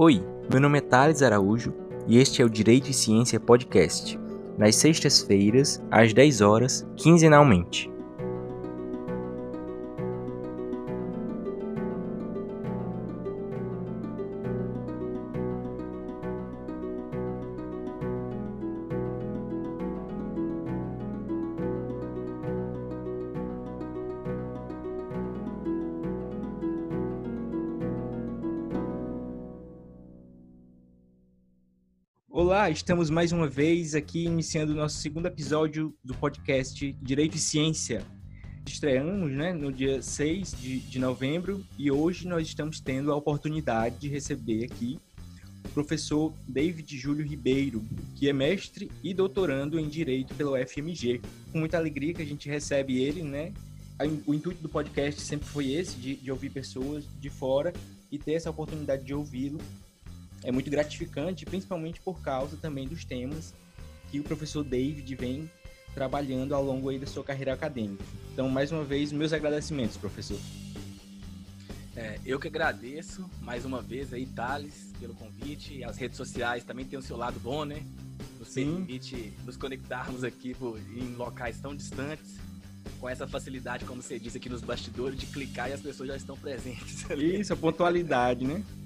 Oi, meu nome é Thales Araújo e este é o Direito e Ciência Podcast, nas sextas-feiras, às 10 horas, quinzenalmente. Estamos mais uma vez aqui iniciando o nosso segundo episódio do podcast Direito e Ciência. Estreamos né, no dia 6 de, de novembro e hoje nós estamos tendo a oportunidade de receber aqui o professor David Júlio Ribeiro, que é mestre e doutorando em Direito pelo FMG. Com muita alegria que a gente recebe ele, né? O intuito do podcast sempre foi esse, de, de ouvir pessoas de fora e ter essa oportunidade de ouvi-lo é muito gratificante, principalmente por causa também dos temas que o professor David vem trabalhando ao longo aí da sua carreira acadêmica. Então, mais uma vez, meus agradecimentos, professor. É, eu que agradeço mais uma vez aí, Thales, pelo convite. As redes sociais também têm o seu lado bom, né? Nos permite nos conectarmos aqui por, em locais tão distantes, com essa facilidade, como você disse aqui nos bastidores, de clicar e as pessoas já estão presentes. Ali. Isso, a pontualidade, né?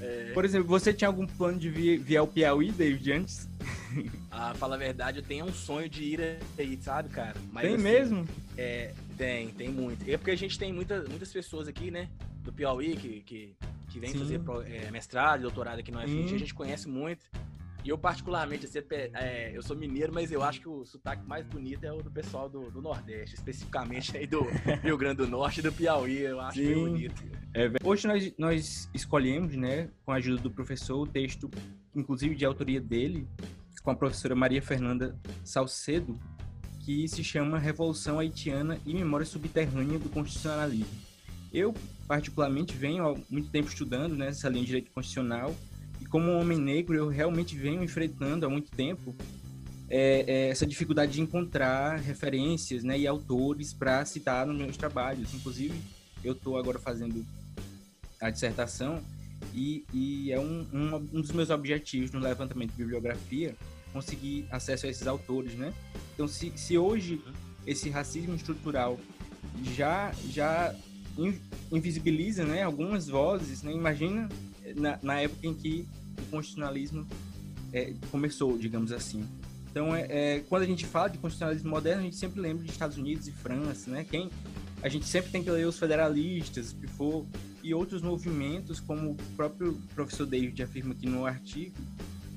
É... Por exemplo, você tinha algum plano de vir, vir ao Piauí, David, antes? Ah, fala a verdade, eu tenho um sonho de ir aí, sabe, cara? Mas, tem assim, mesmo? É, tem, tem muito. É porque a gente tem muita, muitas pessoas aqui, né, do Piauí, que, que, que vem Sim. fazer é, mestrado, doutorado aqui no UFG, a gente conhece muito. E eu, particularmente, assim, é, eu sou mineiro, mas eu acho que o sotaque mais bonito é o do pessoal do, do Nordeste, especificamente aí do Rio Grande do Norte e do Piauí. Eu acho Sim. bem bonito. É, hoje nós, nós escolhemos, né, com a ajuda do professor, o texto, inclusive de autoria dele, com a professora Maria Fernanda Salcedo, que se chama Revolução Haitiana e Memória Subterrânea do Constitucionalismo. Eu, particularmente, venho há muito tempo estudando né, essa linha de direito constitucional como homem negro, eu realmente venho enfrentando há muito tempo é, é, essa dificuldade de encontrar referências né, e autores para citar nos meus trabalhos. Inclusive, eu estou agora fazendo a dissertação e, e é um, um, um, dos meus objetivos no levantamento de bibliografia conseguir acesso a esses autores, né? Então, se, se hoje esse racismo estrutural já já invisibiliza, né, algumas vozes, né? Imagina na, na época em que constitucionalismo é, começou, digamos assim. Então, é, é, quando a gente fala de constitucionalismo moderno, a gente sempre lembra de Estados Unidos e França, né? Quem a gente sempre tem que ler os federalistas, Pifot e outros movimentos, como o próprio professor David afirma aqui no artigo,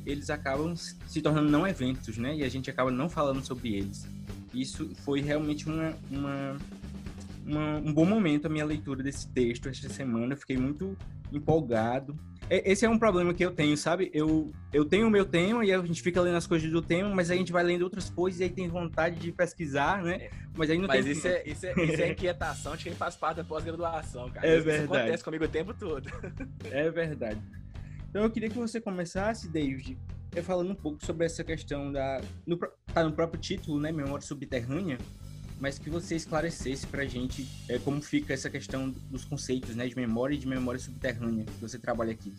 eles acabam se tornando não eventos, né? E a gente acaba não falando sobre eles. Isso foi realmente uma, uma, uma um bom momento a minha leitura desse texto esta semana. Eu fiquei muito empolgado. Esse é um problema que eu tenho, sabe? Eu, eu tenho o meu tema e a gente fica lendo as coisas do tema, mas a gente vai lendo outras coisas e aí tem vontade de pesquisar, né? Mas aí não mas tem... isso, é, isso, é, isso é inquietação de quem faz parte da pós-graduação, cara. É isso verdade. Isso acontece comigo o tempo todo. É verdade. Então eu queria que você começasse, David, falando um pouco sobre essa questão da... No, tá no próprio título, né? Memória subterrânea mas que você esclarecesse para a gente é, como fica essa questão dos conceitos né, de memória e de memória subterrânea que você trabalha aqui.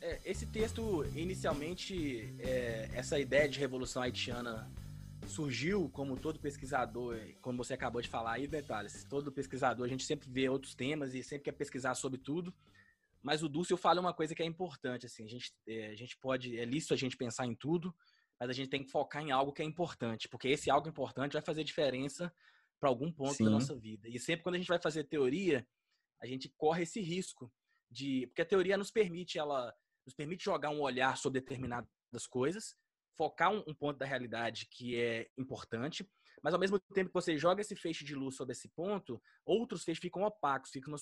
É, esse texto, inicialmente, é, essa ideia de revolução haitiana surgiu como todo pesquisador, como você acabou de falar aí, detalhes. Todo pesquisador, a gente sempre vê outros temas e sempre quer pesquisar sobre tudo. Mas o Dúcio fala uma coisa que é importante, assim, a gente, é, a gente pode, é lícito a gente pensar em tudo, mas a gente tem que focar em algo que é importante, porque esse algo importante vai fazer diferença para algum ponto Sim. da nossa vida. E sempre quando a gente vai fazer teoria, a gente corre esse risco de, porque a teoria nos permite ela nos permite jogar um olhar sobre determinadas coisas, focar um, um ponto da realidade que é importante, mas ao mesmo tempo que você joga esse feixe de luz sobre esse ponto, outros feixes ficam opacos, ficam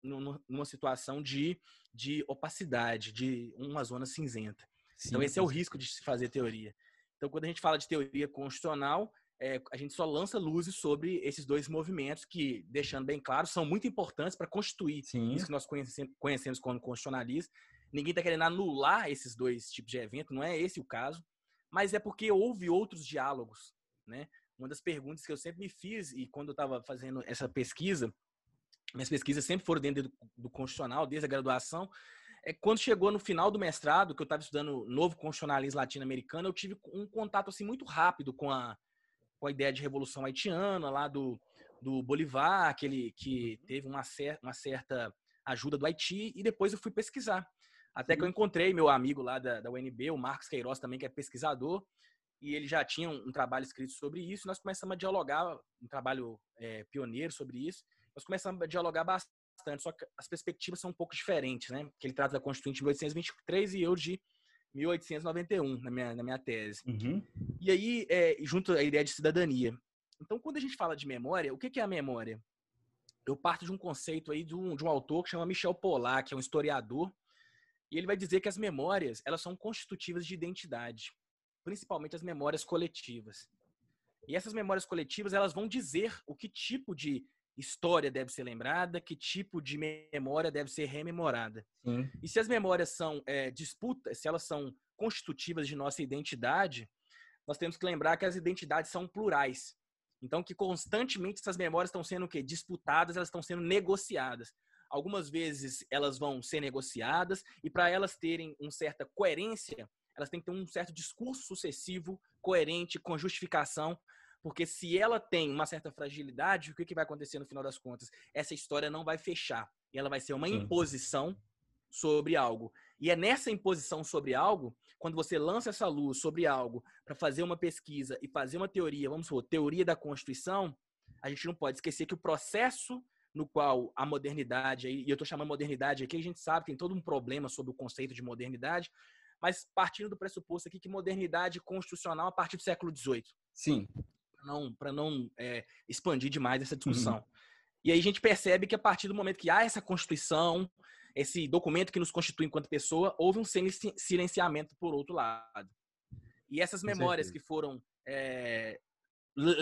numa, numa situação de, de opacidade, de uma zona cinzenta. Sim, então, esse é o risco de se fazer teoria. Então, quando a gente fala de teoria constitucional, é, a gente só lança luzes sobre esses dois movimentos que, deixando bem claro, são muito importantes para constituir Sim. isso que nós conhecemos, conhecemos como constitucionalismo. Ninguém está querendo anular esses dois tipos de evento, não é esse o caso, mas é porque houve outros diálogos, né? Uma das perguntas que eu sempre me fiz, e quando eu estava fazendo essa pesquisa, minhas pesquisas sempre foram dentro do, do constitucional, desde a graduação, é, quando chegou no final do mestrado, que eu estava estudando novo constitucionalismo latino-americano, eu tive um contato assim muito rápido com a, com a ideia de revolução haitiana lá do, do Bolivar, aquele que teve uma, cer uma certa ajuda do Haiti, e depois eu fui pesquisar. Até que eu encontrei meu amigo lá da, da UNB, o Marcos Queiroz também, que é pesquisador, e ele já tinha um, um trabalho escrito sobre isso, e nós começamos a dialogar, um trabalho é, pioneiro sobre isso, nós começamos a dialogar bastante, só que as perspectivas são um pouco diferentes, né? Que ele trata da Constituinte de 1823 e eu de 1891, na minha, na minha tese. Uhum. E aí, é, junto à ideia de cidadania. Então, quando a gente fala de memória, o que é a memória? Eu parto de um conceito aí de um, de um autor que chama Michel Pollack, que é um historiador, e ele vai dizer que as memórias, elas são constitutivas de identidade, principalmente as memórias coletivas. E essas memórias coletivas, elas vão dizer o que tipo de história deve ser lembrada, que tipo de memória deve ser rememorada. Sim. E se as memórias são é, disputas, se elas são constitutivas de nossa identidade, nós temos que lembrar que as identidades são plurais. Então, que constantemente essas memórias estão sendo o quê? disputadas, elas estão sendo negociadas. Algumas vezes elas vão ser negociadas e para elas terem uma certa coerência, elas têm que ter um certo discurso sucessivo, coerente, com justificação, porque se ela tem uma certa fragilidade, o que, que vai acontecer no final das contas? Essa história não vai fechar. E ela vai ser uma Sim. imposição sobre algo. E é nessa imposição sobre algo, quando você lança essa luz sobre algo para fazer uma pesquisa e fazer uma teoria, vamos supor, teoria da Constituição, a gente não pode esquecer que o processo no qual a modernidade, e eu estou chamando modernidade aqui, a gente sabe que tem todo um problema sobre o conceito de modernidade, mas partindo do pressuposto aqui que modernidade constitucional a partir do século XVIII. Sim não, para não é, expandir demais essa discussão. Uhum. E aí a gente percebe que a partir do momento que há essa Constituição, esse documento que nos constitui enquanto pessoa, houve um silenciamento por outro lado. E essas memórias que foram é,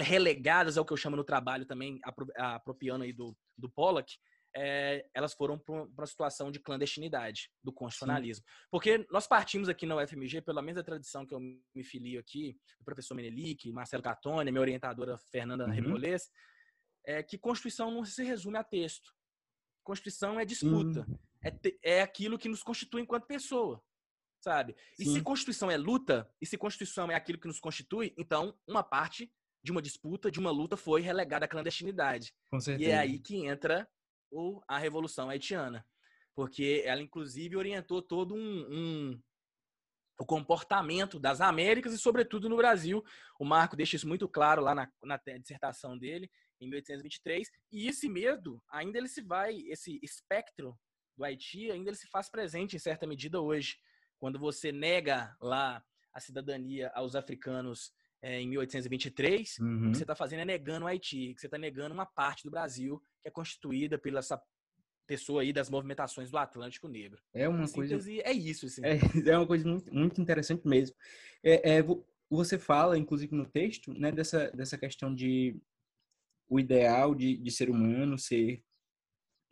relegadas ao que eu chamo no trabalho também, apropriando aí do, do Pollack, é, elas foram para uma situação de clandestinidade do constitucionalismo. Sim. Porque nós partimos aqui na UFMG, pela mesma tradição que eu me filio aqui, o professor Menelik, Marcelo Catone, minha orientadora Fernanda uhum. É que Constituição não se resume a texto. Constituição é disputa. Uhum. É, é aquilo que nos constitui enquanto pessoa. Sabe? E Sim. se Constituição é luta, e se Constituição é aquilo que nos constitui, então uma parte de uma disputa, de uma luta, foi relegada à clandestinidade. E é aí que entra ou a Revolução Haitiana, porque ela inclusive orientou todo um, um o comportamento das Américas e sobretudo no Brasil. O Marco deixa isso muito claro lá na, na dissertação dele em 1823 e esse medo ainda ele se vai, esse espectro do Haiti ainda ele se faz presente em certa medida hoje, quando você nega lá a cidadania aos africanos é, em 1823, uhum. o que uhum. você está fazendo é negando o Haiti, que você está negando uma parte do Brasil que é constituída pela essa pessoa aí das movimentações do Atlântico Negro. É uma coisa. É isso, assim. É, é uma coisa muito, muito interessante mesmo. É, é, você fala, inclusive no texto, né, dessa, dessa questão de o ideal de, de ser humano ser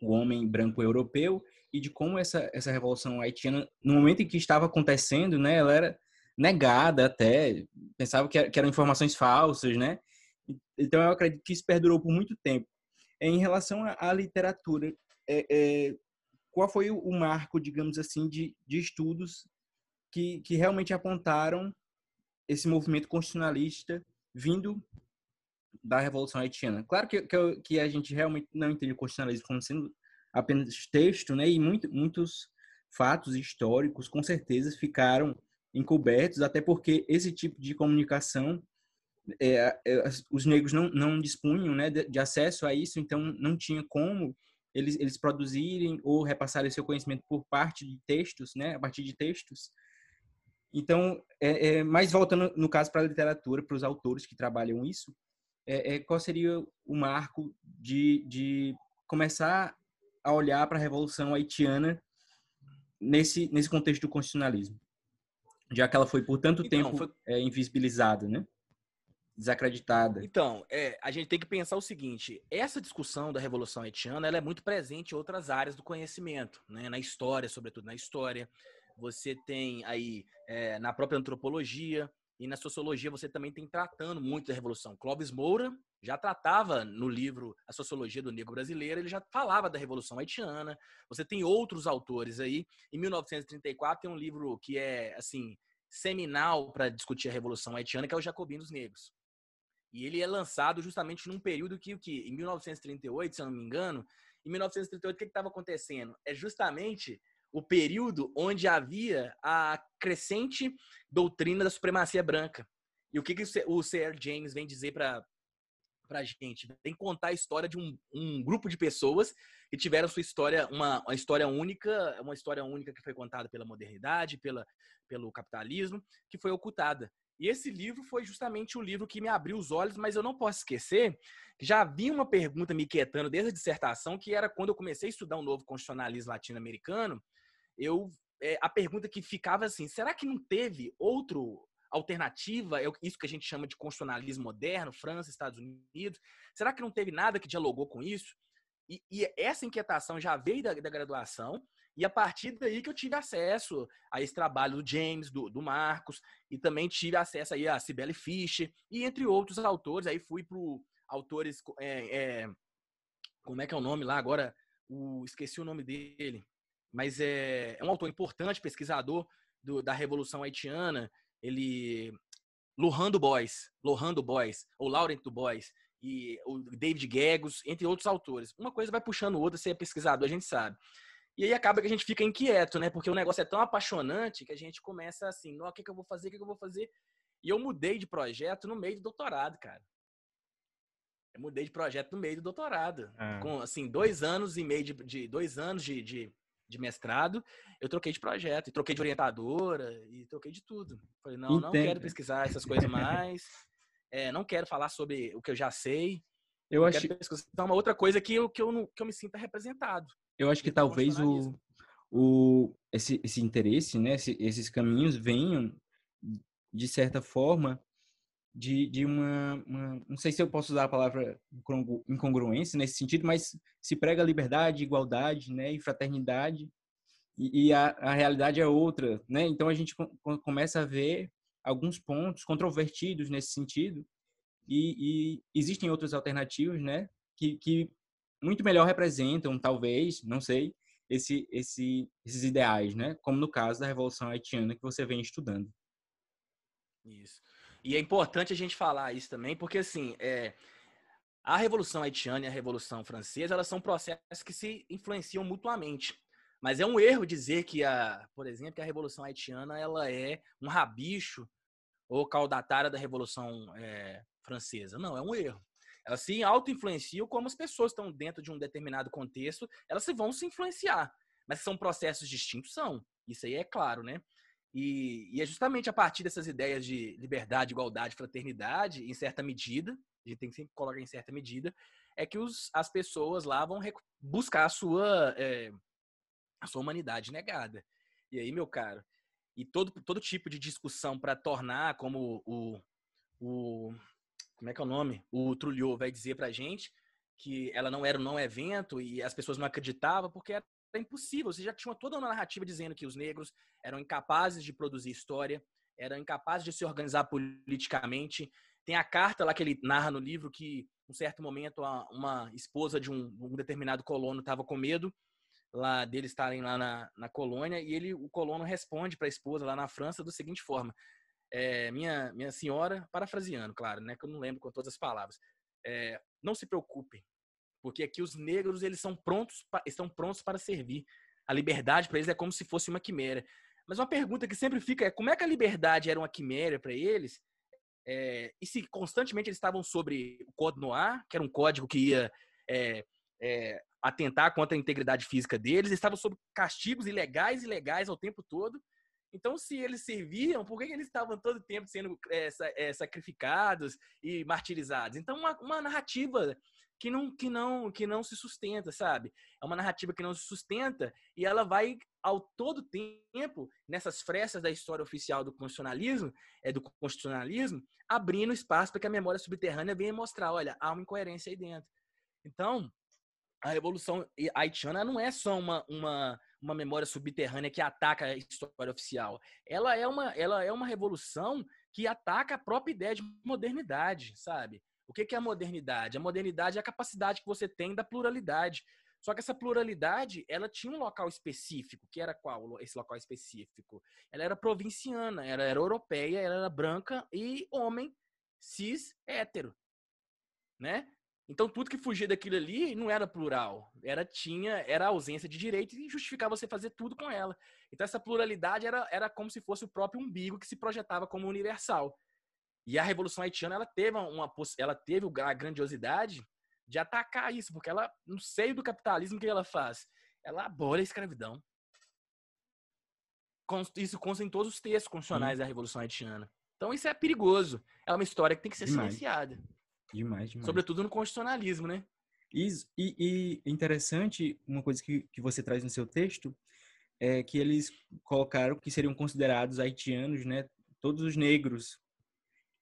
o homem branco europeu e de como essa, essa revolução haitiana, no momento em que estava acontecendo, né, ela era negada até, pensava que, eram informações falsas, né? Então eu acredito que isso perdurou por muito tempo. Em relação à literatura, é, é, qual foi o marco, digamos assim, de, de estudos que, que realmente apontaram esse movimento constitucionalista vindo da Revolução Haitiana? Claro que, que, que a gente realmente não entende o constitucionalismo como sendo apenas texto, né? E muito, muitos fatos históricos, com certeza, ficaram encobertos, até porque esse tipo de comunicação é, é, os negros não, não dispunham né, de, de, acesso a isso, então não tinha como eles, eles produzirem ou repassarem seu conhecimento por parte de textos, né, a partir de textos. Então, é, é mais voltando no caso para a literatura, para os autores que trabalham isso, é, é, qual seria o marco de, de começar a olhar para a Revolução Haitiana nesse, nesse contexto do constitucionalismo? Já que ela foi por tanto então, tempo foi... é, invisibilizada, né? Desacreditada. Então, é, a gente tem que pensar o seguinte: essa discussão da Revolução Haitiana ela é muito presente em outras áreas do conhecimento, né? na história, sobretudo na história. Você tem aí é, na própria antropologia e na sociologia você também tem tratando muito da Revolução. Clóvis Moura já tratava no livro A Sociologia do Negro Brasileiro, ele já falava da Revolução Haitiana. Você tem outros autores aí. Em 1934 tem um livro que é assim seminal para discutir a Revolução Haitiana, que é o Jacobinos Negros. E ele é lançado justamente num período que, que em 1938, se eu não me engano, em 1938 o que estava acontecendo? É justamente o período onde havia a crescente doutrina da supremacia branca. E o que, que o C.R. James vem dizer para a gente? Vem contar a história de um, um, grupo de pessoas que tiveram sua história, uma, uma história única, uma história única que foi contada pela modernidade, pela, pelo capitalismo, que foi ocultada. E esse livro foi justamente o livro que me abriu os olhos, mas eu não posso esquecer que já havia uma pergunta me inquietando desde a dissertação, que era quando eu comecei a estudar um novo constitucionalismo latino-americano, eu é, a pergunta que ficava assim, será que não teve outro alternativa, é isso que a gente chama de constitucionalismo moderno, França, Estados Unidos, será que não teve nada que dialogou com isso? E, e essa inquietação já veio da, da graduação, e a partir daí que eu tive acesso a esse trabalho do James, do, do Marcos, e também tive acesso aí a Cibele Fischer, e entre outros autores. Aí fui para autores. É, é, como é que é o nome lá agora? O, esqueci o nome dele. Mas é, é um autor importante, pesquisador do, da Revolução Haitiana. Ele. Lohan du Bois, Lohan du Bois, ou Laurent du Bois, e o David Gegos, entre outros autores. Uma coisa vai puxando outra, você é pesquisador, a gente sabe. E aí acaba que a gente fica inquieto, né? Porque o negócio é tão apaixonante que a gente começa assim, o que, que eu vou fazer, o que, que eu vou fazer? E eu mudei de projeto no meio do doutorado, cara. Eu mudei de projeto no meio do doutorado. É. Com, assim, dois anos e meio de, de dois anos de, de, de, mestrado, eu troquei de projeto, e troquei de orientadora, e troquei de tudo. Falei, não, Entendo. não quero pesquisar essas coisas mais, é, não quero falar sobre o que eu já sei. Eu, eu acho que pesquisar uma outra coisa que eu, que eu, não, que eu me sinta representado. Eu acho que talvez o, o, esse, esse interesse, né, esse, esses caminhos venham, de certa forma, de, de uma, uma, Não sei se eu posso usar a palavra incongruência nesse sentido, mas se prega liberdade, igualdade né, e fraternidade, e, e a, a realidade é outra. Né? Então a gente começa a ver alguns pontos controvertidos nesse sentido, e, e existem outras alternativas né, que, que muito melhor representam, talvez, não sei, esse, esse, esses ideais, né? Como no caso da Revolução Haitiana que você vem estudando. Isso. E é importante a gente falar isso também, porque assim, é, a Revolução Haitiana e a Revolução Francesa, elas são processos que se influenciam mutuamente. Mas é um erro dizer que a, por exemplo, que a Revolução Haitiana ela é um rabicho ou caudatária da Revolução é, Francesa. Não, é um erro. Elas se auto-influenciam como as pessoas estão dentro de um determinado contexto, elas se vão se influenciar. Mas são processos distintos, são. Isso aí é claro, né? E, e, é justamente a partir dessas ideias de liberdade, igualdade, fraternidade, em certa medida, a gente tem que sempre colocar em certa medida, é que os, as pessoas lá vão buscar a sua, é, a sua humanidade negada. E aí, meu caro, e todo, todo tipo de discussão para tornar como o, o como é que é o nome? O Trulliot vai dizer pra gente que ela não era um não evento e as pessoas não acreditavam porque era impossível. Você já tinha toda uma narrativa dizendo que os negros eram incapazes de produzir história, eram incapazes de se organizar politicamente. Tem a carta lá que ele narra no livro que, um certo momento, uma esposa de um, um determinado colono estava com medo lá deles estarem lá na, na colônia e ele, o colono responde para a esposa lá na França da seguinte forma: é, minha, minha senhora, parafraseando, claro, né, que eu não lembro com todas as palavras, é, não se preocupem, porque aqui os negros eles são prontos, estão prontos para servir. A liberdade para eles é como se fosse uma quimera. Mas uma pergunta que sempre fica é como é que a liberdade era uma quimera para eles? É, e se constantemente eles estavam sobre o Código Noir, que era um código que ia é, é, atentar contra a integridade física deles, eles estavam sob castigos ilegais e legais ao tempo todo. Então, se eles serviam, por que eles estavam todo tempo sendo é, é, sacrificados e martirizados? Então, uma, uma, narrativa que não, que, não, que não se sustenta, sabe? É uma narrativa que não se sustenta e ela vai, ao todo tempo, nessas frestas da história oficial do constitucionalismo, é, do constitucionalismo, abrindo espaço para que a memória subterrânea venha mostrar, olha, há uma incoerência aí dentro. Então, a Revolução Haitiana não é só uma, uma uma memória subterrânea que ataca a história oficial. Ela é uma, ela é uma revolução que ataca a própria ideia de modernidade, sabe? O que é a modernidade? A modernidade é a capacidade que você tem da pluralidade. Só que essa pluralidade, ela tinha um local específico, que era qual esse local específico? Ela era provinciana, ela era europeia, ela era branca e homem cis hétero, né? Então tudo que fugia daquilo ali não era plural, era tinha, era ausência de direito e justificava você fazer tudo com ela. Então essa pluralidade era, era como se fosse o próprio umbigo que se projetava como universal. E a Revolução Haitiana ela teve uma ela teve a grandiosidade de atacar isso, porque ela no seio do capitalismo que ela faz, ela abole a escravidão. Isso consta em todos os textos constitucionais hum. da Revolução Haitiana. Então isso é perigoso. É uma história que tem que ser Demais. silenciada. Demais, demais. Sobretudo no constitucionalismo, né? E, e, e, interessante, uma coisa que, que você traz no seu texto, é que eles colocaram que seriam considerados haitianos, né? Todos os negros.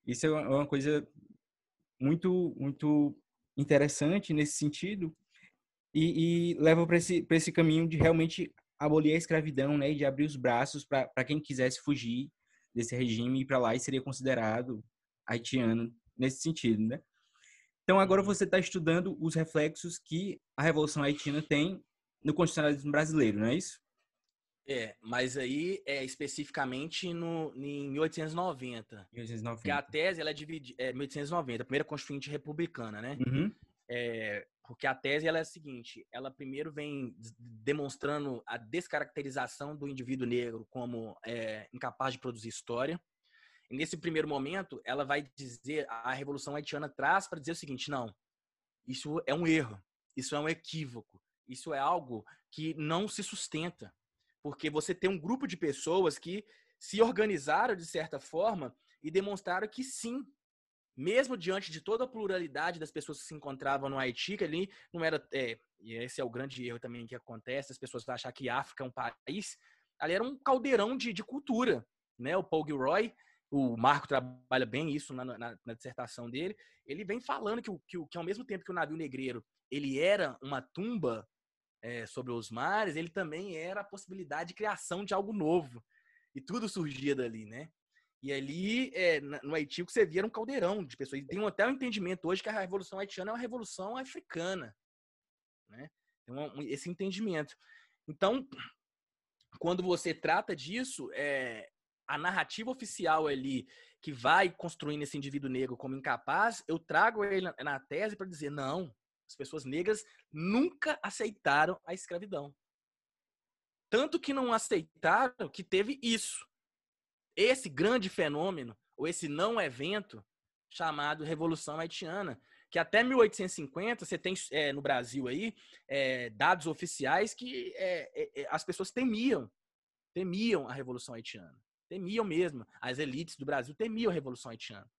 Isso é uma coisa muito, muito interessante nesse sentido e, e leva para esse, esse caminho de realmente abolir a escravidão, né? E de abrir os braços para quem quisesse fugir desse regime e ir para lá e seria considerado haitiano nesse sentido, né? Então, agora você está estudando os reflexos que a Revolução Haitiana tem no constitucionalismo brasileiro, não é isso? É, mas aí é especificamente no, em 1890. 1890. Porque a tese ela é dividida. É 1890, a primeira Constituinte Republicana, né? Uhum. É, porque a tese ela é a seguinte: ela primeiro vem demonstrando a descaracterização do indivíduo negro como é, incapaz de produzir história. E nesse primeiro momento, ela vai dizer, a Revolução Haitiana traz para dizer o seguinte: não, isso é um erro, isso é um equívoco, isso é algo que não se sustenta. Porque você tem um grupo de pessoas que se organizaram de certa forma e demonstraram que sim, mesmo diante de toda a pluralidade das pessoas que se encontravam no Haiti, que ali não era. É, e esse é o grande erro também que acontece, as pessoas acham que África é um país, ali era um caldeirão de, de cultura. Né? O Paul Gilroy o Marco trabalha bem isso na, na, na dissertação dele, ele vem falando que, que, que, ao mesmo tempo que o navio negreiro ele era uma tumba é, sobre os mares, ele também era a possibilidade de criação de algo novo. E tudo surgia dali, né? E ali, é, no Haiti, o que você via era um caldeirão de pessoas. E tem até um entendimento hoje que a Revolução Haitiana é uma revolução africana. Né? Tem um, esse entendimento. Então, quando você trata disso, é, a narrativa oficial ali que vai construindo esse indivíduo negro como incapaz, eu trago ele na tese para dizer não, as pessoas negras nunca aceitaram a escravidão. Tanto que não aceitaram que teve isso. Esse grande fenômeno, ou esse não evento, chamado Revolução Haitiana, que até 1850 você tem é, no Brasil aí é, dados oficiais que é, as pessoas temiam, temiam a Revolução Haitiana. Temiam mesmo. As elites do Brasil temiam a Revolução Haitiana.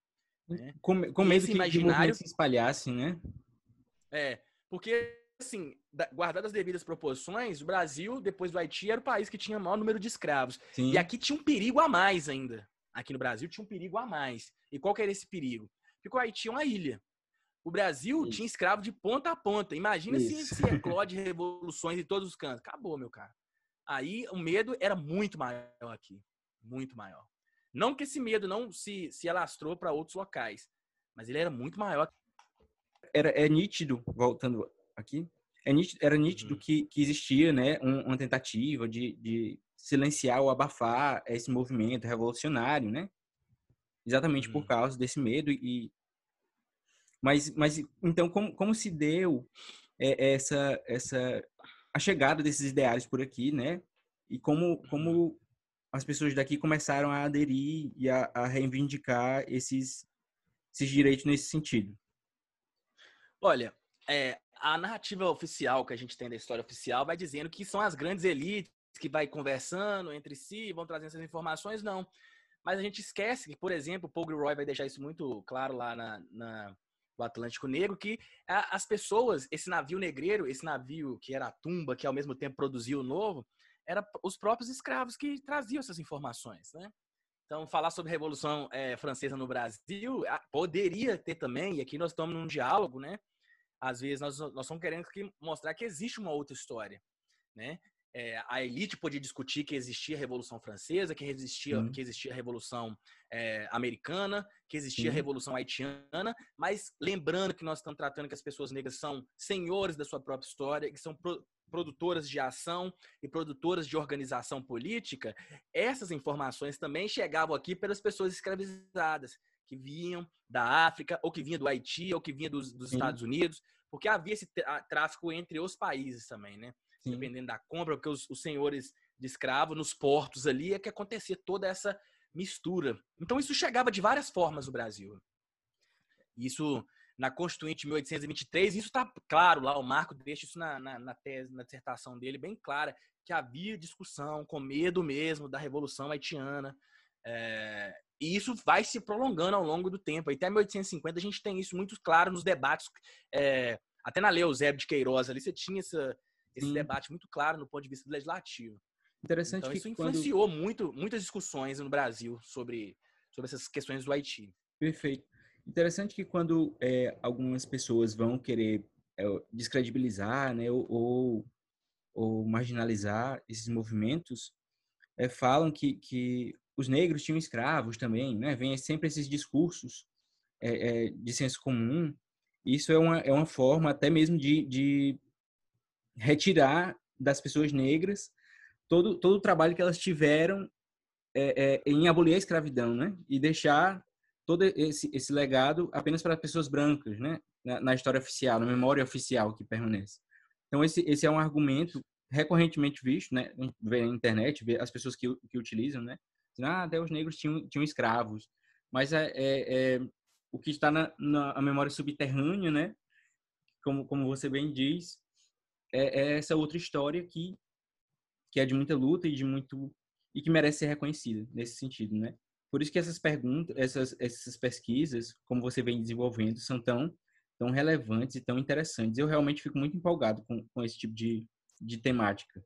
Né? Com, com medo que imaginário se espalhasse, né? É, porque, assim, guardadas as devidas proporções, o Brasil, depois do Haiti, era o país que tinha o maior número de escravos. Sim. E aqui tinha um perigo a mais ainda. Aqui no Brasil tinha um perigo a mais. E qual que era esse perigo? Porque o Haiti é uma ilha. O Brasil Isso. tinha escravo de ponta a ponta. Imagina Isso. se se eclode revoluções em todos os cantos. Acabou, meu cara. Aí o medo era muito maior aqui muito maior. Não que esse medo não se, se alastrou para outros locais, mas ele era muito maior. Era, é nítido, voltando aqui, é nítido, era nítido uhum. que, que existia né, um, uma tentativa de, de silenciar ou abafar esse movimento revolucionário, né? Exatamente uhum. por causa desse medo e mas, mas então como, como se deu é, essa essa a chegada desses ideais por aqui, né? E como como as pessoas daqui começaram a aderir e a, a reivindicar esses, esses direitos nesse sentido? Olha, é, a narrativa oficial que a gente tem da história oficial vai dizendo que são as grandes elites que vai conversando entre si, vão trazendo essas informações, não. Mas a gente esquece que, por exemplo, o Paul Gilroy vai deixar isso muito claro lá na, na no Atlântico Negro, que as pessoas, esse navio negreiro, esse navio que era a tumba, que ao mesmo tempo produzia o novo, era os próprios escravos que traziam essas informações, né? Então, falar sobre a Revolução é, Francesa no Brasil poderia ter também, e aqui nós estamos num diálogo, né? Às vezes nós, nós estamos querendo que, mostrar que existe uma outra história, né? é, a elite podia discutir que existia a Revolução Francesa, que existia, que existia a Revolução é, Americana, que existia Sim. a Revolução Haitiana, mas lembrando que nós estamos tratando que as pessoas negras são senhores da sua própria história, que são pro, produtoras de ação e produtoras de organização política, essas informações também chegavam aqui pelas pessoas escravizadas, que vinham da África, ou que vinham do Haiti, ou que vinham dos, dos Estados Unidos, porque havia esse tráfico entre os países também, né? Sim. dependendo da compra, porque os, os senhores de escravo nos portos ali é que acontecia toda essa mistura. Então isso chegava de várias formas no Brasil. Isso na Constituinte de 1823, isso está claro lá, o Marco deixa isso na, na, na, tese, na dissertação dele, bem clara, que havia discussão com medo mesmo da Revolução Haitiana. É, e isso vai se prolongando ao longo do tempo. Até 1850 a gente tem isso muito claro nos debates. É, até na Lei Eusébio de Queiroz ali você tinha essa, esse Sim. debate muito claro no ponto de vista legislativo. Interessante então, que isso influenciou quando... muito, muitas discussões no Brasil sobre, sobre essas questões do Haiti. Perfeito. Interessante que quando é, algumas pessoas vão querer é, descredibilizar né, ou, ou, marginalizar esses movimentos, é, falam que, que os negros tinham escravos também, né? Vem sempre esses discursos é, é, de senso comum. Isso é uma, é uma forma até mesmo de, de retirar das pessoas negras todo, todo o trabalho que elas tiveram é, é, em abolir a escravidão, né? E deixar todo esse, esse legado apenas para pessoas brancas, né? Na, na, história oficial, na memória oficial que permanece. Então, esse, esse é um argumento recorrentemente visto, né? Vê na internet, vê as pessoas que, que utilizam, né? Ah, até os negros tinham, tinham escravos. Mas é, é, é o que está na, na memória subterrânea, né? Como, como você bem diz, é, é essa outra história que que é de muita luta e de muito e que merece ser reconhecida nesse sentido, né? Por isso que essas perguntas, essas essas pesquisas, como você vem desenvolvendo, são tão tão relevantes e tão interessantes. Eu realmente fico muito empolgado com, com esse tipo de, de temática.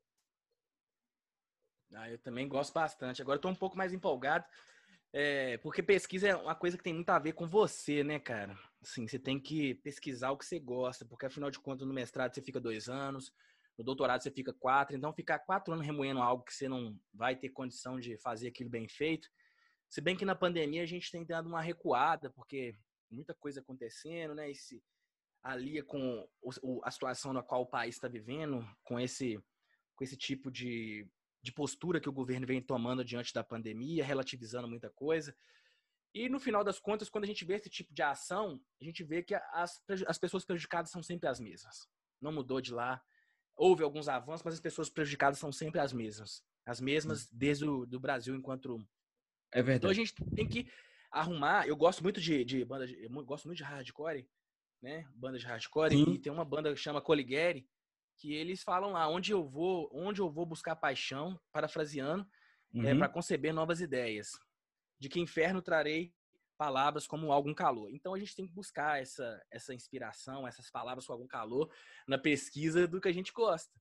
Ah, eu também gosto bastante. Agora estou um pouco mais empolgado, é, porque pesquisa é uma coisa que tem muito a ver com você, né, cara? Assim, você tem que pesquisar o que você gosta, porque afinal de contas no mestrado você fica dois anos, no doutorado você fica quatro, então ficar quatro anos remoendo algo que você não vai ter condição de fazer aquilo bem feito. Se bem que na pandemia a gente tem dado uma recuada, porque muita coisa acontecendo, né? Esse alia com a situação na qual o país está vivendo, com esse, com esse tipo de, de postura que o governo vem tomando diante da pandemia, relativizando muita coisa. E no final das contas, quando a gente vê esse tipo de ação, a gente vê que as, as pessoas prejudicadas são sempre as mesmas. Não mudou de lá houve alguns avanços, mas as pessoas prejudicadas são sempre as mesmas. As mesmas desde o do Brasil enquanto. É verdade. Então a gente tem que arrumar. Eu gosto muito de, de banda. De, eu gosto muito de hardcore, né? Banda de hardcore. Sim. E tem uma banda que chama Coligueri, que eles falam lá onde eu vou, onde eu vou buscar paixão, parafraseando, é, uhum. é, para conceber novas ideias. De que inferno trarei palavras como algum calor. Então a gente tem que buscar essa, essa inspiração, essas palavras com algum calor na pesquisa do que a gente gosta.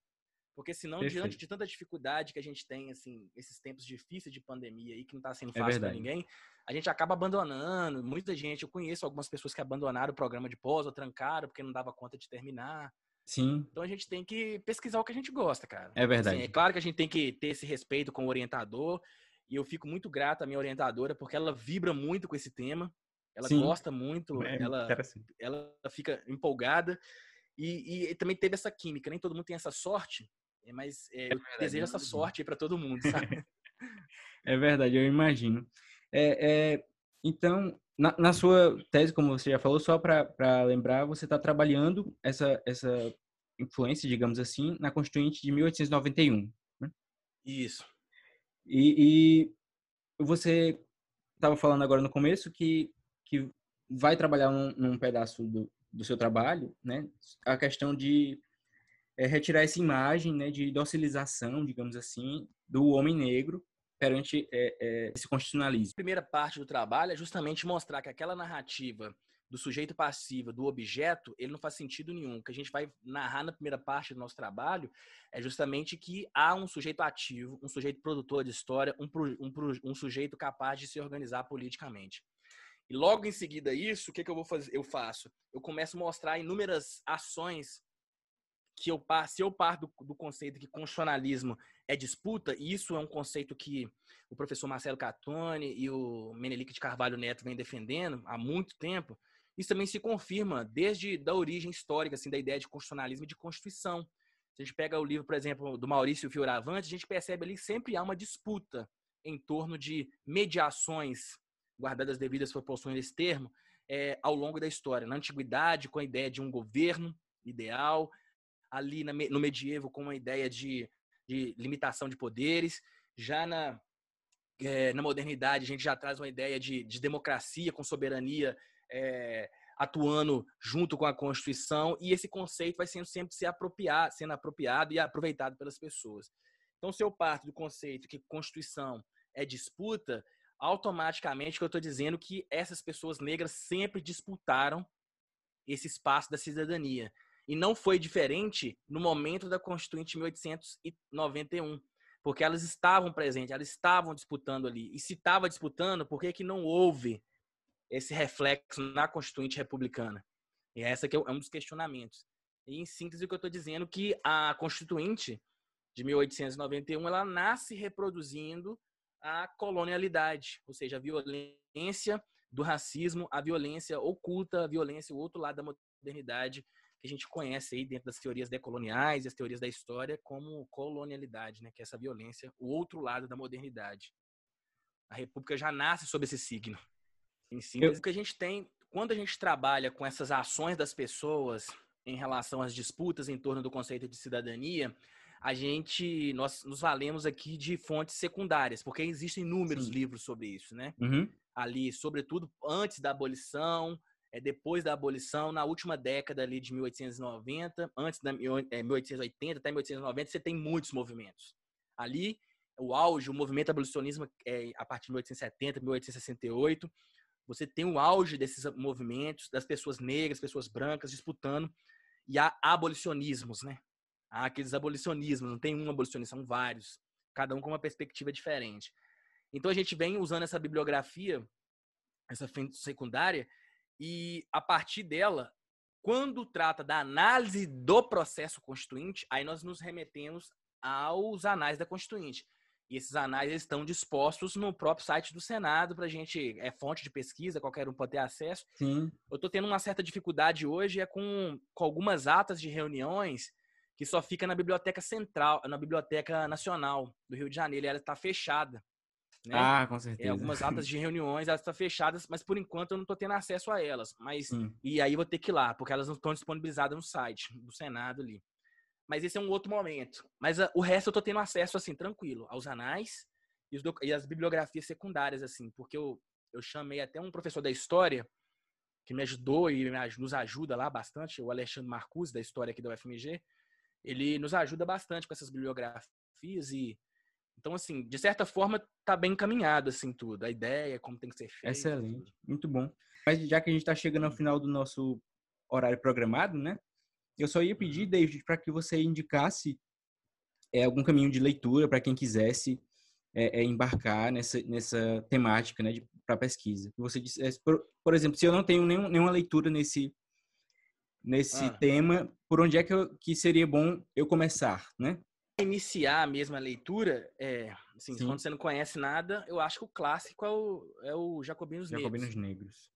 Porque senão, Perfeito. diante de tanta dificuldade que a gente tem, assim, esses tempos difíceis de pandemia aí, que não está sendo é fácil é para ninguém, a gente acaba abandonando. Muita gente, eu conheço algumas pessoas que abandonaram o programa de pós ou trancaram porque não dava conta de terminar. Sim. Então a gente tem que pesquisar o que a gente gosta, cara. É verdade. Assim, é claro que a gente tem que ter esse respeito com o orientador e eu fico muito grato à minha orientadora, porque ela vibra muito com esse tema. Ela Sim. gosta muito, é, ela, ela fica empolgada. E, e, também teve essa química. Nem todo mundo tem essa sorte, é, mas é, é eu verdade, desejo essa sorte para todo mundo, sabe? é verdade, eu imagino. É, é, então, na, na, sua tese, como você já falou, só para lembrar, você está trabalhando essa, essa influência, digamos assim, na Constituinte de 1891. Né? Isso. E, e você estava falando agora no começo que, que vai trabalhar num, num pedaço do, do seu trabalho, né? A questão de é, retirar essa imagem, né, de docilização, digamos assim, do homem negro perante é, é, esse constitucionalismo. A primeira parte do trabalho é justamente mostrar que aquela narrativa do sujeito passivo, do objeto, ele não faz sentido nenhum. O que a gente vai narrar na primeira parte do nosso trabalho é justamente que há um sujeito ativo, um sujeito produtor de história, um, um, um sujeito capaz de se organizar politicamente. E logo em seguida isso, o que, que eu vou fazer? Eu faço. Eu começo a mostrar inúmeras ações que eu, se eu parto do, do, conceito que constitucionalismo é disputa, e isso é um conceito que o professor Marcelo Catone e o Menelik de Carvalho Neto vem defendendo há muito tempo, isso também se confirma desde da origem histórica, assim, da ideia de constitucionalismo e de constituição. Se a gente pega o livro, por exemplo, do Maurício Fioravante, a gente percebe ali que sempre há uma disputa em torno de mediações, guardadas as devidas proporções desse termo, é, ao longo da história. Na antiguidade, com a ideia de um governo ideal, ali no medievo, com uma ideia de, de limitação de poderes, já na, é, na modernidade, a gente já traz uma ideia de, de democracia com soberania é, atuando junto com a Constituição, e esse conceito vai sendo sempre se apropriar, sendo apropriado e aproveitado pelas pessoas. Então, se eu parto do conceito que Constituição é disputa, automaticamente que eu estou dizendo que essas pessoas negras sempre disputaram esse espaço da cidadania. E não foi diferente no momento da Constituinte 1891, porque elas estavam presentes, elas estavam disputando ali. E se estava disputando, por que, que não houve esse reflexo na Constituinte republicana? E essa que é um dos questionamentos. E em síntese, o que eu estou dizendo é que a Constituinte de 1891 ela nasce reproduzindo a colonialidade, ou seja, a violência do racismo, a violência oculta, a violência, o outro lado da modernidade, que a gente conhece aí dentro das teorias decoloniais e as teorias da história como colonialidade, né? que é essa violência, o outro lado da modernidade. A República já nasce sob esse signo. Em síntese, o que a gente tem, quando a gente trabalha com essas ações das pessoas em relação às disputas em torno do conceito de cidadania, a gente nós nos valemos aqui de fontes secundárias, porque existem inúmeros Sim. livros sobre isso, né? Uhum. Ali, sobretudo antes da abolição, é, depois da abolição, na última década ali de 1890, antes da é, 1880 até 1890, você tem muitos movimentos. Ali, o auge, o movimento abolicionismo é a partir de 1870, 1868, você tem o auge desses movimentos, das pessoas negras, pessoas brancas disputando, e há abolicionismos, né? há aqueles abolicionismos, não tem um abolicionista, são vários, cada um com uma perspectiva diferente. Então a gente vem usando essa bibliografia, essa secundária, e a partir dela, quando trata da análise do processo constituinte, aí nós nos remetemos aos anais da Constituinte. E esses anais estão dispostos no próprio site do Senado para a gente. É fonte de pesquisa, qualquer um pode ter acesso. Sim. Eu estou tendo uma certa dificuldade hoje é com, com algumas atas de reuniões que só fica na Biblioteca Central, na Biblioteca Nacional do Rio de Janeiro. E ela está fechada. Né? Ah, com certeza. É, algumas atas de reuniões, elas estão fechadas, mas por enquanto eu não estou tendo acesso a elas. Mas E aí vou ter que ir lá, porque elas não estão disponibilizadas no site do Senado ali. Mas esse é um outro momento. Mas a, ah, o resto eu estou tendo acesso, assim, tranquilo, aos anais e, os, e as bibliografias secundárias, assim, porque eu, eu chamei até um professor da história que me ajudou e nos ajuda lá bastante, o Alexandre Marcuse, da história aqui da UFMG ele nos ajuda bastante com essas bibliografias e então assim, de certa forma tá bem encaminhado assim tudo, a ideia, como tem que ser feito. Excelente, muito bom. Mas já que a gente está chegando ao final do nosso horário programado, né? Eu só ia pedir, uhum. David, para que você indicasse é, algum caminho de leitura para quem quisesse é, é, embarcar nessa, nessa temática, né, para pesquisa. Você disse, é, por, por, exemplo, se eu não tenho nenhum, nenhuma leitura nesse nesse ah. tema, por onde é que, eu, que seria bom eu começar, né? Iniciar a mesma leitura, é, assim, quando você não conhece nada, eu acho que o clássico é o, é o Jacobinos, Jacobinos Negros. Negros.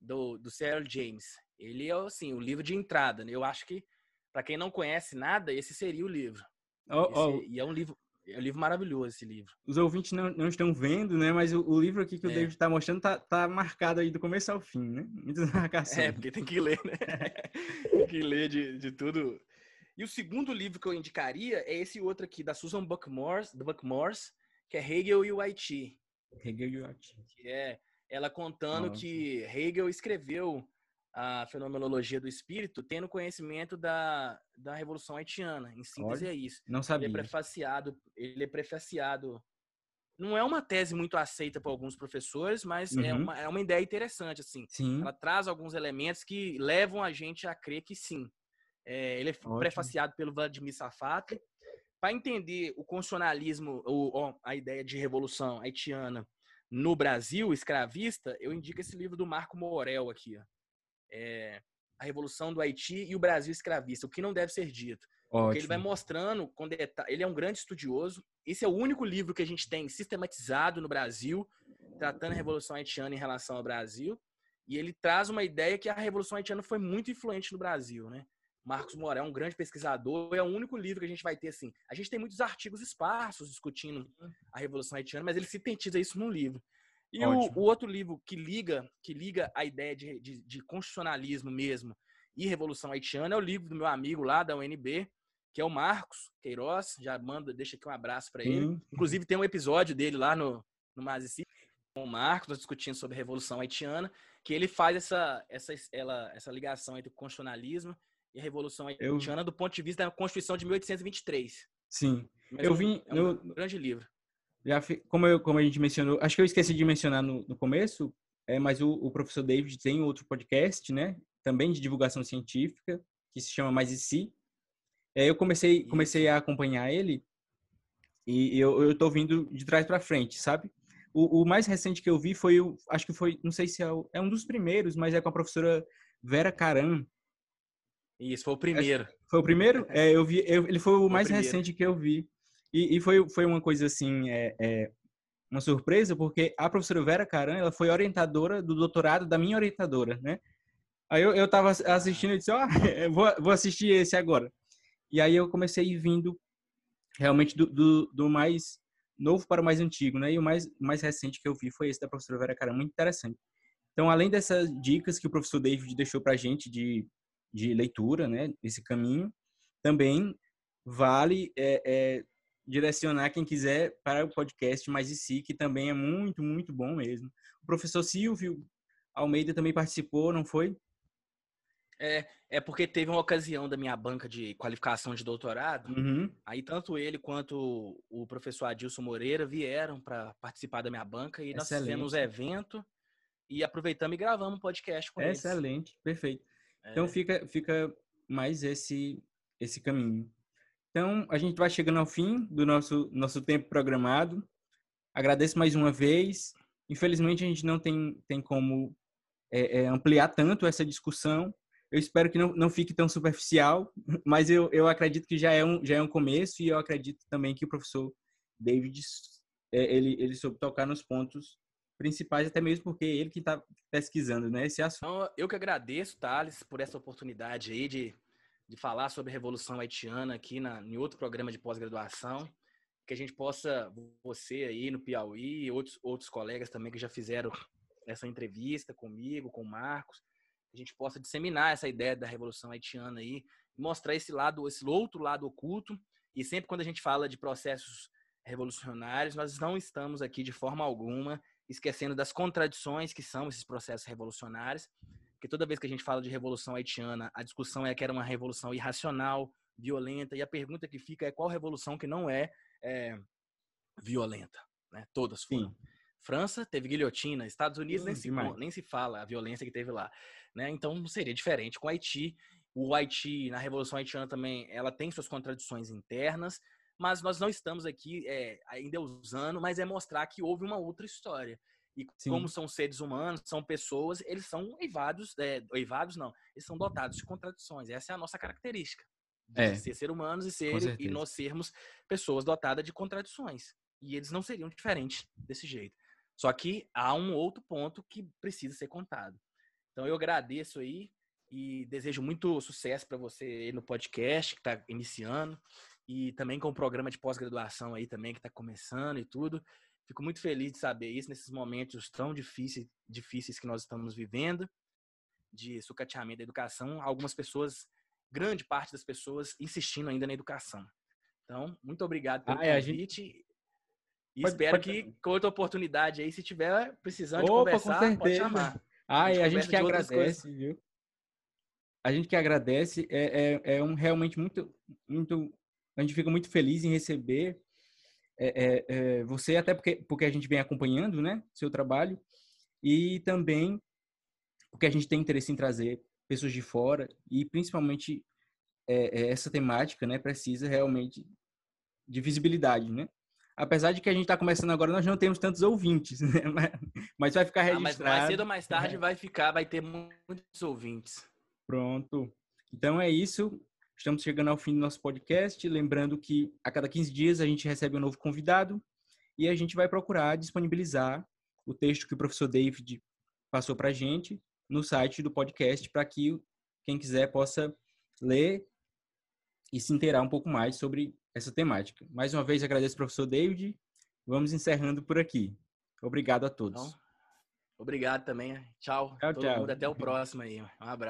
Do, do James. Ele é, assim, o livro de entrada, né? Eu acho que, para quem não conhece nada, esse seria o livro. Oh, esse, oh. E é um livro, é um livro maravilhoso esse livro. Os ouvintes não, não estão vendo, né? Mas o, o livro aqui que o é. David está mostrando tá, tá marcado aí do começo ao fim, né? Muitas marcações. É, porque tem que ler, né? tem que ler de, de tudo. E o segundo livro que eu indicaria é esse outro aqui, da Susan Buckmore, do Buckmores, que é Hegel e o Haiti. Hegel e o Haiti. Que é ela contando Nossa. que Hegel escreveu a fenomenologia do espírito tendo conhecimento da, da Revolução Haitiana. Em síntese Olha, é isso. Não sabia. Ele é prefaciado, ele é prefaciado. Não é uma tese muito aceita por alguns professores, mas é uhum. é, uma, é uma ideia interessante, assim. Sim. Ela traz alguns elementos que levam a gente a crer que sim. É, ele é Ótimo. prefaciado pelo Vladimir Safat. Para entender o constitucionalismo, ou, a ideia de revolução haitiana no Brasil, escravista, eu indico esse livro do Marco Morel aqui. Ó. É, a Revolução do Haiti e o Brasil escravista, o que não deve ser dito. Ótimo. Porque ele vai mostrando com detalhe. Ele é um grande estudioso. Esse é o único livro que a gente tem sistematizado no Brasil, tratando a Revolução Haitiana em relação ao Brasil. E ele traz uma ideia que a Revolução Haitiana foi muito influente no Brasil, né? Marcos Morel é um grande pesquisador, é o único livro que a gente vai ter assim. A gente tem muitos artigos esparsos discutindo a Revolução Haitiana, mas ele sintetiza isso num livro. E o, o, outro livro que liga, que liga a ideia de, de, de, constitucionalismo mesmo e Revolução Haitiana é o livro do meu amigo lá da UNB, que é o Marcos Queiroz. Já manda, deixa aqui um abraço para ele. Inclusive tem um episódio dele lá no, no Mazici, com o Marcos, nós discutindo sobre a Revolução Haitiana, que ele faz essa, essa, ela, essa ligação entre o constitucionalismo e a Revolução Haitiana eu... do ponto de vista da Constituição de 1823. Sim. Mas eu vim é um no... grande livro. Já, como, eu, como a gente mencionou, acho que eu esqueci de mencionar no, no começo, é, mas o, o, professor David tem outro podcast, né? Também de divulgação científica, que se chama Mais e Si. É, eu comecei, comecei a acompanhar ele e eu, eu tô vindo de trás para frente, sabe? O, o, mais recente que eu vi foi, o, acho que foi, não sei se é, é um dos primeiros, mas é com a professora Vera Caram, isso, foi o primeiro. Foi o primeiro? É, eu vi, eu, ele foi o foi mais o recente que eu vi. E, e, foi, foi uma coisa assim, é, é, uma surpresa, porque a professora Vera Caran, ela foi orientadora do doutorado da minha orientadora, né? Aí eu, eu tava assistindo e disse, ó, oh, vou, vou assistir esse agora. E aí eu comecei vindo realmente do, do, do, mais novo para o mais antigo, né? E o mais, mais recente que eu vi foi esse da professora Vera Caran, muito interessante. Então, além dessas dicas que o professor David deixou para a gente de de leitura, né, esse caminho, também vale é, é, direcionar quem quiser para o podcast Mais de Si, que também é muito, muito bom mesmo. O professor Silvio Almeida também participou, não foi? É, é porque teve uma ocasião da minha banca de qualificação de doutorado, uhum. aí tanto ele quanto o professor Adilson Moreira vieram para participar da minha banca e Excelente. nós fizemos evento e aproveitamos e gravamos um podcast com Excelente, eles. Excelente, perfeito. Então é. fica, fica mais esse, esse caminho. Então a gente vai chegando ao fim do nosso, nosso tempo programado. Agradeço mais uma vez. Infelizmente a gente não tem, tem como é, é, ampliar tanto essa discussão. Eu espero que não, não fique tão superficial, mas eu, eu acredito que já é, um, já é um começo e eu acredito também que o professor David é, ele, ele soube tocar nos pontos principais, até mesmo porque é ele que está pesquisando, né? Esse assunto. Então, eu que agradeço, Thales, por essa oportunidade aí de, de falar sobre a Revolução Haitiana aqui na, em outro programa de pós-graduação. Que a gente possa, você aí no Piauí outros, outros colegas também que já fizeram essa entrevista comigo, com o Marcos, a gente possa disseminar essa ideia da Revolução Haitiana aí, mostrar esse lado, esse outro lado oculto. E sempre quando a gente fala de processos revolucionários, nós não estamos aqui de forma alguma esquecendo das contradições que são esses processos revolucionários, porque toda vez que a gente fala de revolução haitiana, a discussão é que era uma revolução irracional, violenta, e a pergunta que fica é qual revolução que não é, é violenta, né? Todas foram. Sim. França teve guilhotina, Estados Unidos hum, nem, se, nem se fala a violência que teve lá, né? Então seria diferente com Haiti. O Haiti, na Revolução Haitiana também, ela tem suas contradições internas, mas nós não estamos aqui é, ainda usando, mas é mostrar que houve uma outra história. E Sim. como são seres humanos, são pessoas, eles são eivados, é, eivados não, eles são dotados de contradições. Essa é a nossa característica. De é. ser ser humanos e, ser, e nós sermos pessoas dotadas de contradições. E eles não seriam diferentes desse jeito. Só que há um outro ponto que precisa ser contado. Então eu agradeço aí e desejo muito sucesso para você no podcast que está iniciando e também com o programa de pós-graduação aí também que está começando e tudo. Fico muito feliz de saber isso nesses momentos tão difíceis, difíceis que nós estamos vivendo, de sucateamento da educação. Algumas pessoas, grande parte das pessoas, insistindo ainda na educação. Então, muito obrigado pelo ah, é, convite. Gente... E pode, espero pode... que com outra oportunidade aí, se tiver precisando Opa, conversar, pode chamar. Ah, a gente, a gente que agradece, viu? A gente que agradece é, é, é um realmente muito, muito a gente fica muito feliz em receber é, é, é, você, até porque, porque a gente vem acompanhando, né, seu trabalho, e também porque a gente tem interesse em trazer pessoas de fora e principalmente é, é, essa temática, né, precisa realmente de visibilidade, né? Apesar de que a gente está começando agora, nós não temos tantos ouvintes, né? mas, vai ficar registrado. Ah, mas mais cedo ou mais tarde vai ficar, vai ter muitos ouvintes. Pronto. Então é isso. Estamos chegando ao fim do nosso podcast. Lembrando que a cada 15 dias a gente recebe um novo convidado e a gente vai procurar disponibilizar o texto que o professor David passou para a gente no site do podcast para que quem quiser possa ler e se inteirar um pouco mais sobre essa temática. Mais uma vez agradeço ao professor David. Vamos encerrando por aqui. Obrigado a todos. Então, obrigado também. Tchau. Tchau, todo tchau. mundo. Até o próximo aí. Um abraço.